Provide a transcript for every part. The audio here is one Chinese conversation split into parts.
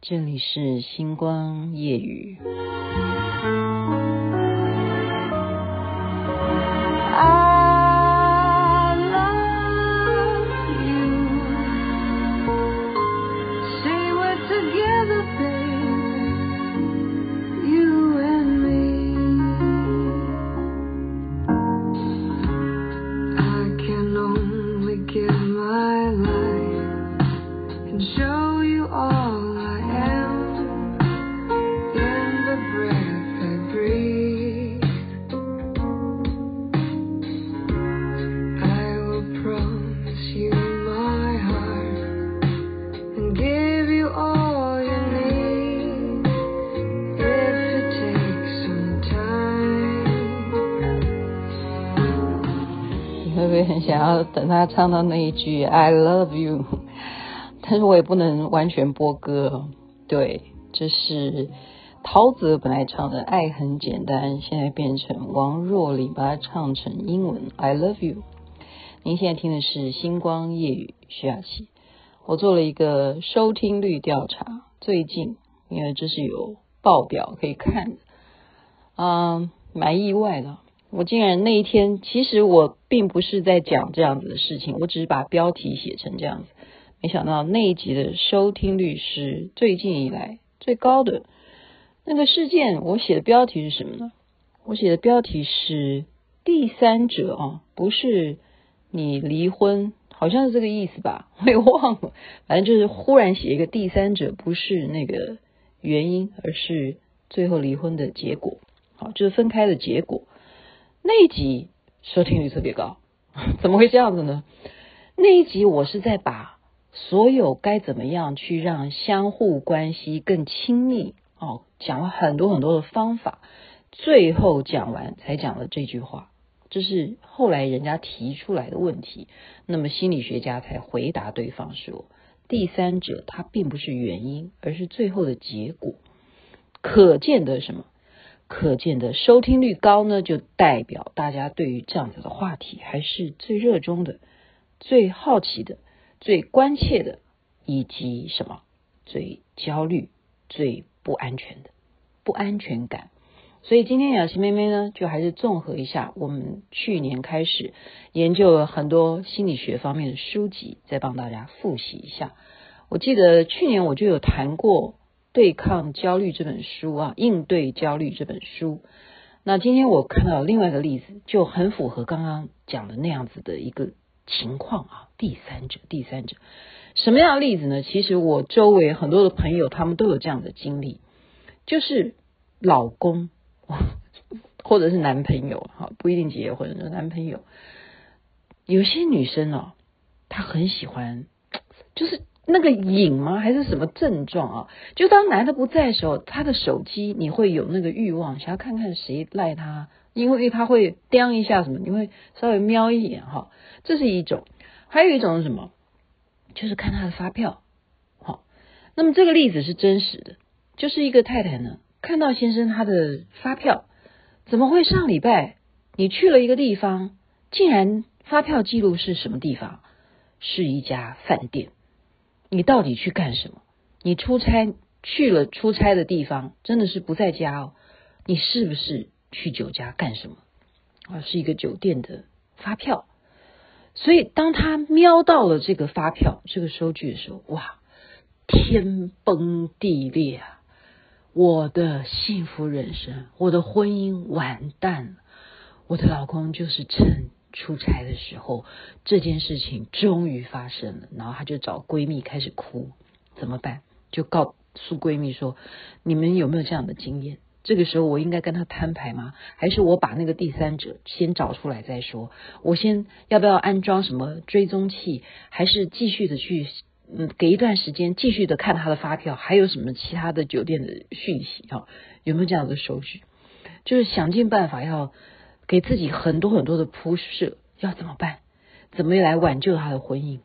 这里是星光夜雨。语。很想要等他唱到那一句 "I love you"，但是我也不能完全播歌。对，这是陶喆本来唱的《爱很简单》，现在变成王若琳把它唱成英文 "I love you"。您现在听的是星光夜雨，徐雅琪。我做了一个收听率调查，最近因为这是有报表可以看的，嗯，蛮意外的。我竟然那一天，其实我并不是在讲这样子的事情，我只是把标题写成这样子。没想到那一集的收听率是最近以来最高的。那个事件，我写的标题是什么呢？我写的标题是“第三者”啊，不是你离婚，好像是这个意思吧？我也忘了，反正就是忽然写一个“第三者”，不是那个原因，而是最后离婚的结果，好，就是分开的结果。那一集收听率特别高，怎么会这样子呢？那一集我是在把所有该怎么样去让相互关系更亲密哦，讲了很多很多的方法，最后讲完才讲了这句话，这是后来人家提出来的问题，那么心理学家才回答对方说，第三者他并不是原因，而是最后的结果，可见的什么？可见的收听率高呢，就代表大家对于这样子的话题还是最热衷的、最好奇的、最关切的，以及什么最焦虑、最不安全的不安全感。所以今天雅琪妹妹呢，就还是综合一下我们去年开始研究了很多心理学方面的书籍，再帮大家复习一下。我记得去年我就有谈过。对抗焦虑这本书啊，应对焦虑这本书。那今天我看到另外一个例子，就很符合刚刚讲的那样子的一个情况啊。第三者，第三者，什么样的例子呢？其实我周围很多的朋友，他们都有这样的经历，就是老公 或者是男朋友，哈，不一定结婚的男朋友。有些女生哦，她很喜欢，就是。那个瘾吗？还是什么症状啊？就当男的不在的时候，他的手机你会有那个欲望，想要看看谁赖他，因为他会叮一下什么，你会稍微瞄一眼哈。这是一种，还有一种是什么？就是看他的发票。好，那么这个例子是真实的，就是一个太太呢，看到先生他的发票，怎么会上礼拜你去了一个地方，竟然发票记录是什么地方？是一家饭店。你到底去干什么？你出差去了出差的地方，真的是不在家哦。你是不是去酒家干什么？啊，是一个酒店的发票。所以当他瞄到了这个发票、这个收据的时候，哇，天崩地裂啊！我的幸福人生，我的婚姻完蛋了。我的老公就是趁。出差的时候，这件事情终于发生了，然后她就找闺蜜开始哭，怎么办？就告诉闺蜜说：“你们有没有这样的经验？这个时候我应该跟他摊牌吗？还是我把那个第三者先找出来再说？我先要不要安装什么追踪器？还是继续的去嗯，给一段时间继续的看他的发票？还有什么其他的酒店的讯息？哈，有没有这样的手续？就是想尽办法要。”给自己很多很多的铺设，要怎么办？怎么来挽救她的婚姻？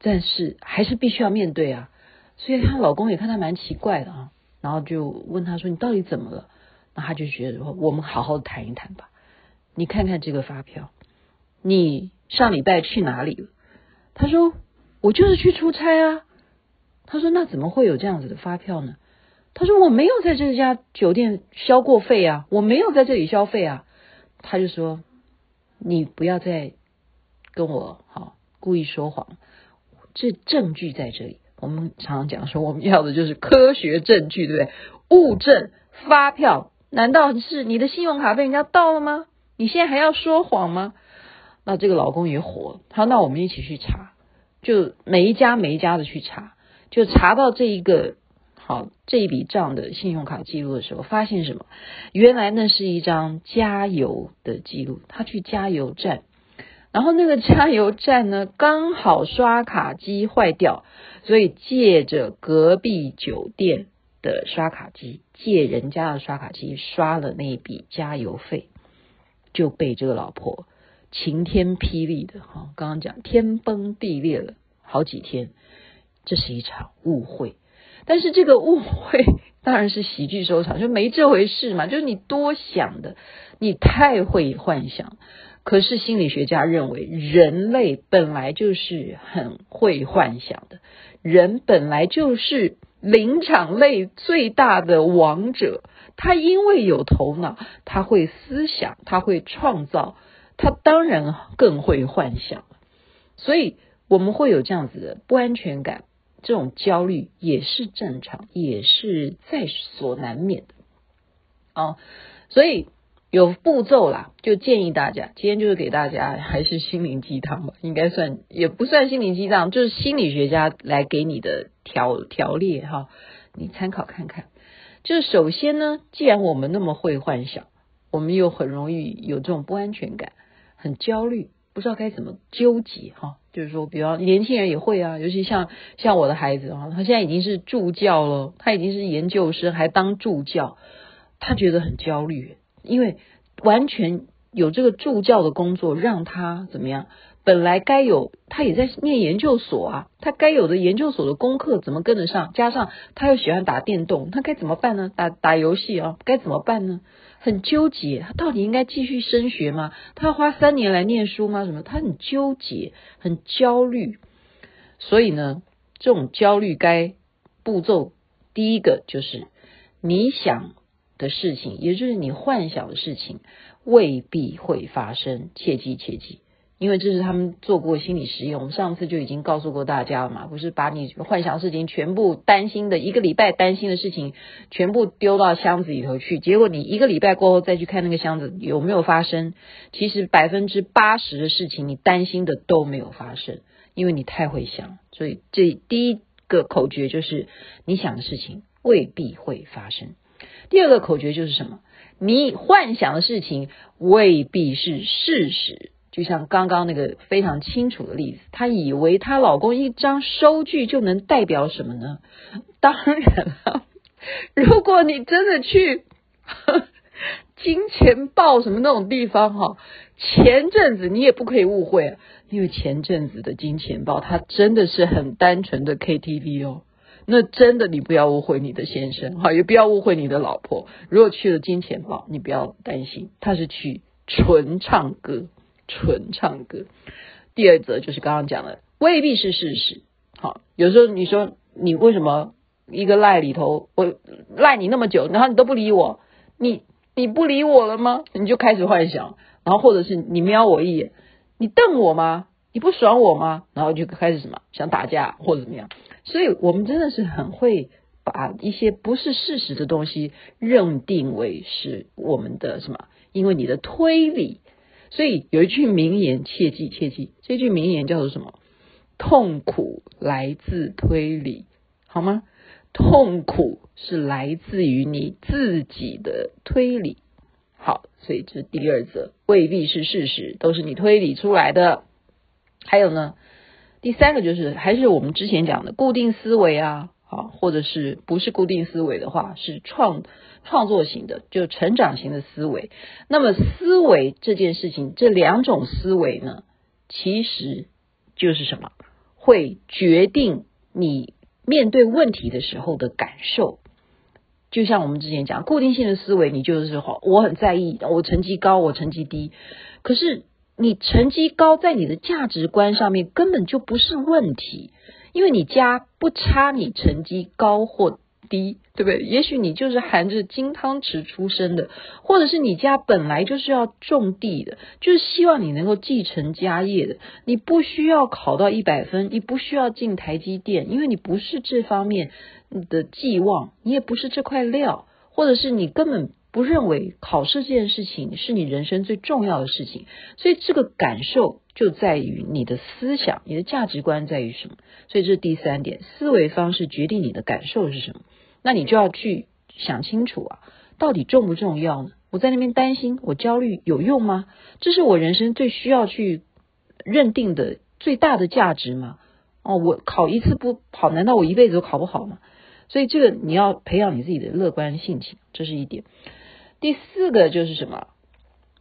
但是还是必须要面对啊。所以她老公也看她蛮奇怪的啊，然后就问她说：“你到底怎么了？”那她就觉得说：“我们好好谈一谈吧。你看看这个发票，你上礼拜去哪里了？”她说：“我就是去出差啊。”她说：“那怎么会有这样子的发票呢？”他说：“我没有在这家酒店消过费啊，我没有在这里消费啊。”他就说：“你不要再跟我好故意说谎，这证据在这里。我们常常讲说，我们要的就是科学证据，对不对？物证、发票，难道是你的信用卡被人家盗了吗？你现在还要说谎吗？”那这个老公也火，他说：“那我们一起去查，就每一家每一家的去查，就查到这一个好这一笔账的信用卡记录的时候，发现什么？原来那是一张加油的记录，他去加油站，然后那个加油站呢，刚好刷卡机坏掉，所以借着隔壁酒店的刷卡机，借人家的刷卡机刷了那笔加油费，就被这个老婆。”晴天霹雳的哈，刚刚讲天崩地裂了好几天，这是一场误会。但是这个误会 当然是喜剧收场，就没这回事嘛，就是你多想的，你太会幻想。可是心理学家认为，人类本来就是很会幻想的，人本来就是灵长类最大的王者。他因为有头脑，他会思想，他会创造。他当然更会幻想，所以我们会有这样子的不安全感，这种焦虑也是正常，也是在所难免的。哦，所以有步骤啦，就建议大家，今天就是给大家还是心灵鸡汤吧，应该算也不算心灵鸡汤，就是心理学家来给你的条条列哈，你参考看看。就是首先呢，既然我们那么会幻想，我们又很容易有这种不安全感。很焦虑，不知道该怎么纠结哈。就是说，比方年轻人也会啊，尤其像像我的孩子啊，他现在已经是助教了，他已经是研究生，还当助教，他觉得很焦虑，因为完全有这个助教的工作，让他怎么样？本来该有，他也在念研究所啊，他该有的研究所的功课怎么跟得上？加上他又喜欢打电动，他该怎么办呢？打打游戏啊，该怎么办呢？很纠结，他到底应该继续升学吗？他要花三年来念书吗？什么？他很纠结，很焦虑。所以呢，这种焦虑该步骤第一个就是你想的事情，也就是你幻想的事情，未必会发生。切记切记。因为这是他们做过心理实验，我们上次就已经告诉过大家了嘛，不是把你幻想事情全部担心的一个礼拜担心的事情全部丢到箱子里头去，结果你一个礼拜过后再去看那个箱子有没有发生，其实百分之八十的事情你担心的都没有发生，因为你太会想，所以这第一个口诀就是你想的事情未必会发生，第二个口诀就是什么？你幻想的事情未必是事实。就像刚刚那个非常清楚的例子，她以为她老公一张收据就能代表什么呢？当然了，如果你真的去呵金钱豹什么那种地方哈，前阵子你也不可以误会，因为前阵子的金钱豹它真的是很单纯的 KTV 哦，那真的你不要误会你的先生哈，也不要误会你的老婆。如果去了金钱豹，你不要担心，他是去纯唱歌。纯唱歌。第二则就是刚刚讲的，未必是事实。好，有时候你说你为什么一个赖里头，我赖你那么久，然后你都不理我，你你不理我了吗？你就开始幻想，然后或者是你瞄我一眼，你瞪我吗？你不爽我吗？然后就开始什么想打架或者怎么样。所以我们真的是很会把一些不是事实的东西认定为是我们的什么？因为你的推理。所以有一句名言，切记切记，这句名言叫做什么？痛苦来自推理，好吗？痛苦是来自于你自己的推理。好，所以这第二则，未必是事实，都是你推理出来的。还有呢，第三个就是还是我们之前讲的固定思维啊。好，或者是不是固定思维的话，是创创作型的，就成长型的思维。那么思维这件事情，这两种思维呢，其实就是什么？会决定你面对问题的时候的感受。就像我们之前讲，固定性的思维，你就是好，我很在意，我成绩高，我成绩低。可是你成绩高，在你的价值观上面根本就不是问题。因为你家不差你成绩高或低，对不对？也许你就是含着金汤匙出生的，或者是你家本来就是要种地的，就是希望你能够继承家业的。你不需要考到一百分，你不需要进台积电，因为你不是这方面的寄望，你也不是这块料，或者是你根本不认为考试这件事情是你人生最重要的事情。所以这个感受就在于你的思想，你的价值观在于什么？所以这是第三点，思维方式决定你的感受是什么。那你就要去想清楚啊，到底重不重要呢？我在那边担心，我焦虑有用吗？这是我人生最需要去认定的最大的价值吗？哦，我考一次不好，难道我一辈子都考不好吗？所以这个你要培养你自己的乐观性情，这是一点。第四个就是什么？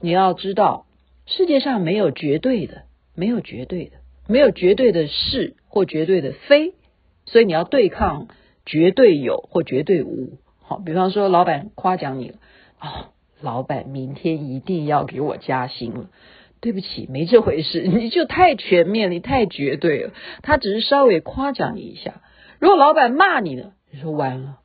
你要知道，世界上没有绝对的，没有绝对的，没有绝对的是或绝对的非，所以你要对抗。绝对有或绝对无，好，比方说老板夸奖你了，哦，老板明天一定要给我加薪了。对不起，没这回事，你就太全面了，你太绝对了。他只是稍微夸奖你一下。如果老板骂你了，你说完了，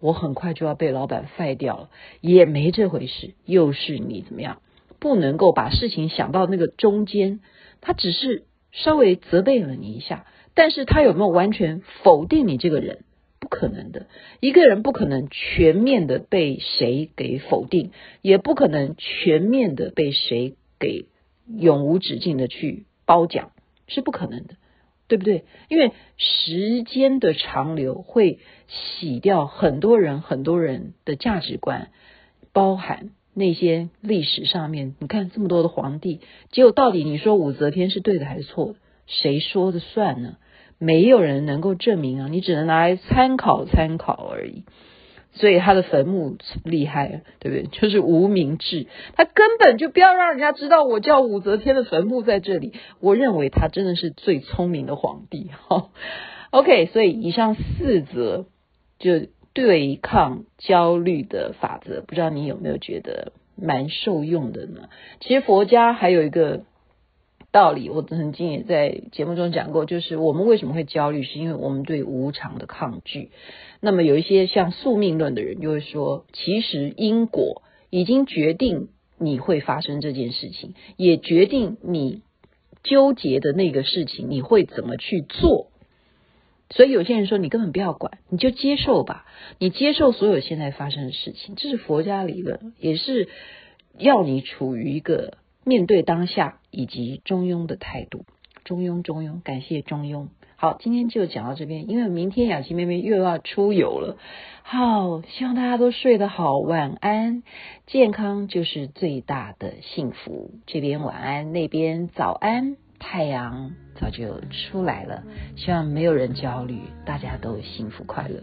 我很快就要被老板废掉了，也没这回事。又是你怎么样？不能够把事情想到那个中间，他只是稍微责备了你一下，但是他有没有完全否定你这个人？不可能的，一个人不可能全面的被谁给否定，也不可能全面的被谁给永无止境的去褒奖，是不可能的，对不对？因为时间的长流会洗掉很多人很多人的价值观，包含那些历史上面，你看这么多的皇帝，结果到底你说武则天是对的还是错的？谁说的算呢？没有人能够证明啊，你只能拿来参考参考而已。所以他的坟墓厉害，对不对？就是无名彘，他根本就不要让人家知道我叫武则天的坟墓在这里。我认为他真的是最聪明的皇帝。哈，OK，所以以上四则就对抗焦虑的法则，不知道你有没有觉得蛮受用的呢？其实佛家还有一个。道理，我曾经也在节目中讲过，就是我们为什么会焦虑，是因为我们对无常的抗拒。那么有一些像宿命论的人就会说，其实因果已经决定你会发生这件事情，也决定你纠结的那个事情你会怎么去做。所以有些人说，你根本不要管，你就接受吧，你接受所有现在发生的事情，这是佛家理论，也是要你处于一个。面对当下以及中庸的态度，中庸中庸，感谢中庸。好，今天就讲到这边，因为明天雅琪妹妹又要出游了。好，希望大家都睡得好，晚安。健康就是最大的幸福。这边晚安，那边早安，太阳早就出来了。希望没有人焦虑，大家都幸福快乐。